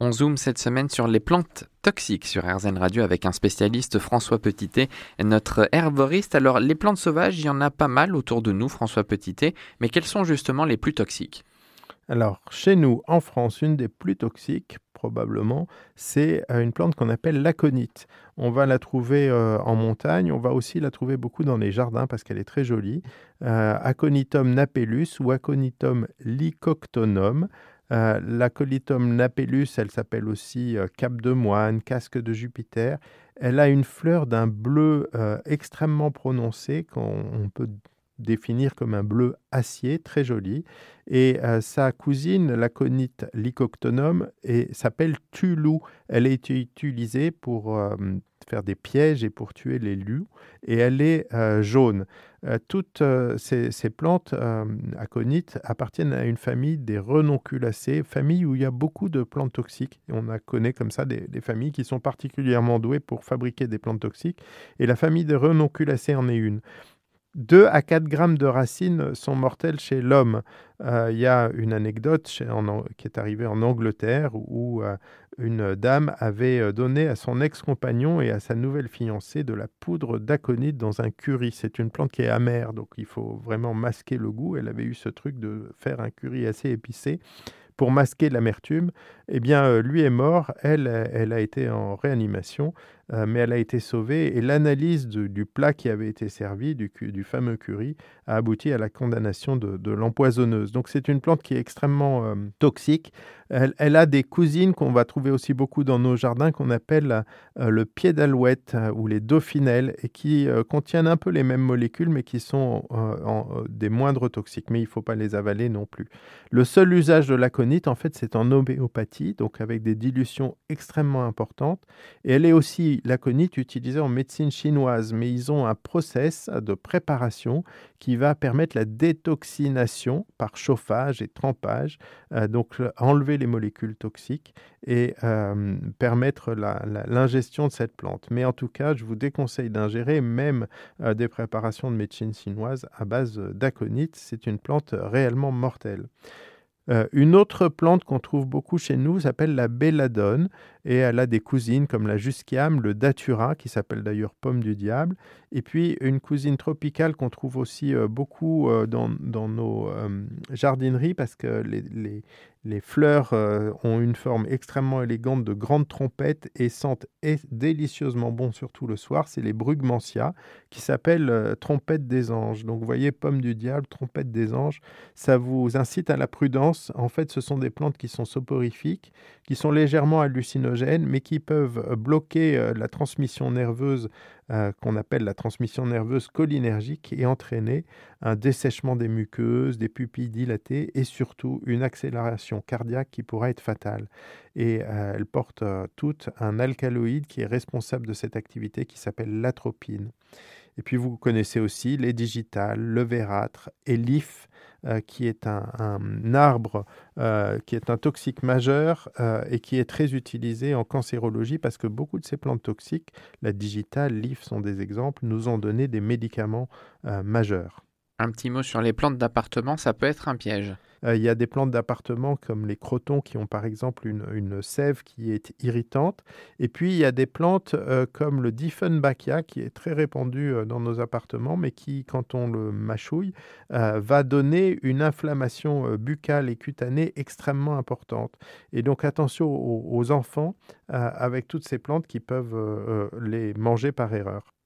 On zoome cette semaine sur les plantes toxiques sur RZN Radio avec un spécialiste François Petitet, notre herboriste. Alors les plantes sauvages, il y en a pas mal autour de nous, François Petitet, mais quelles sont justement les plus toxiques? Alors chez nous, en France, une des plus toxiques, probablement, c'est euh, une plante qu'on appelle l'aconite. On va la trouver euh, en montagne, on va aussi la trouver beaucoup dans les jardins parce qu'elle est très jolie. Euh, Aconitum napellus ou Aconitum lycoctonum. Euh, L'acolitum napellus, elle s'appelle aussi euh, cap de moine, casque de Jupiter. Elle a une fleur d'un bleu euh, extrêmement prononcé qu'on peut définir comme un bleu acier, très joli. Et sa cousine, l'aconite lycoctonum, s'appelle Tulou. Elle été utilisée pour faire des pièges et pour tuer les loups. Et elle est euh, jaune. Euh, toutes euh, ces, plantes aconites appartiennent à une famille des renonculacées, famille où il y a beaucoup de plantes toxiques. On a connaît comme ça des, des, familles qui sont particulièrement douées pour fabriquer des plantes toxiques. Et la famille des renonculacées en est une. 2 à 4 grammes de racines sont mortelles chez l'homme. Euh, il y a une anecdote qui est arrivée en Angleterre où euh, une dame avait euh, donné à son ex-compagnon et à sa nouvelle fiancée de la poudre d'aconite dans un curry. C'est une plante qui est amère, donc il faut vraiment masquer le goût. Elle avait eu ce truc de faire un curry assez épicé pour masquer l'amertume, eh bien, euh, lui est mort, elle, elle a été en réanimation, euh, mais elle a été sauvée et l'analyse du plat qui avait été servi, du, fameux curry, a abouti à la condamnation de, l'empoisonneuse. Donc c'est une plante qui est extrêmement euh, toxique. Elle, a des cousines qu'on va trouver aussi beaucoup dans nos jardins qu'on appelle le pied d'alouette ou les dauphinelles et qui contiennent un peu les mêmes molécules mais qui sont des moindres toxiques. Mais il ne faut pas les avaler non plus. Le seul usage de la en fait, c'est en homéopathie, donc avec des dilutions extrêmement importantes. Et elle est aussi, l'aconite, utilisée en médecine chinoise, mais ils ont un process de préparation qui va permettre la détoxination par chauffage et trempage, euh, donc enlever les molécules toxiques et euh, permettre l'ingestion de cette plante. Mais en tout cas, je vous déconseille d'ingérer même euh, des préparations de médecine chinoise à base d'aconite. C'est une plante réellement mortelle. Euh, une autre plante qu'on trouve beaucoup chez nous s'appelle la belladone et elle a des cousines comme la jusquiame, le datura qui s'appelle d'ailleurs pomme du diable et puis une cousine tropicale qu'on trouve aussi euh, beaucoup euh, dans, nos jardineries parce que les, fleurs euh, ont une forme extrêmement élégante de grandes trompettes et sentent délicieusement bon, surtout le soir. C'est les brugmansia qui s'appellent euh, trompette des anges. Donc vous voyez, pomme du diable, trompette des anges, ça vous incite à la prudence. En fait, ce sont des plantes qui sont soporifiques, qui sont légèrement hallucinogènes, mais qui peuvent euh, bloquer la transmission nerveuse euh, qu'on appelle la transmission nerveuse cholinergique et entraîner un dessèchement des muqueuses, des pupilles dilatées et surtout une accélération cardiaque qui pourra être fatale. Et euh, elle porte euh, toute un alcaloïde qui est responsable de cette activité qui s'appelle l'atropine. Et puis vous connaissez aussi les digitales, le vérâtre et l'if, euh, qui est un, arbre euh, qui est un toxique majeur euh, et qui est très utilisé en cancérologie parce que beaucoup de ces plantes toxiques, la digitale, l'if sont des exemples, nous ont donné des médicaments majeurs. Un petit mot sur les plantes d'appartement, ça peut être un piège. Euh, il y a des plantes d'appartement comme les crotons qui ont par exemple une, sève qui est irritante. Et puis il y a des plantes euh, comme le Dieffenbachia qui est très répandu euh, dans nos appartements, mais qui, quand on le mâchouille, va donner une inflammation buccale et cutanée extrêmement importante. Et donc attention aux enfants avec toutes ces plantes qui peuvent les manger par erreur.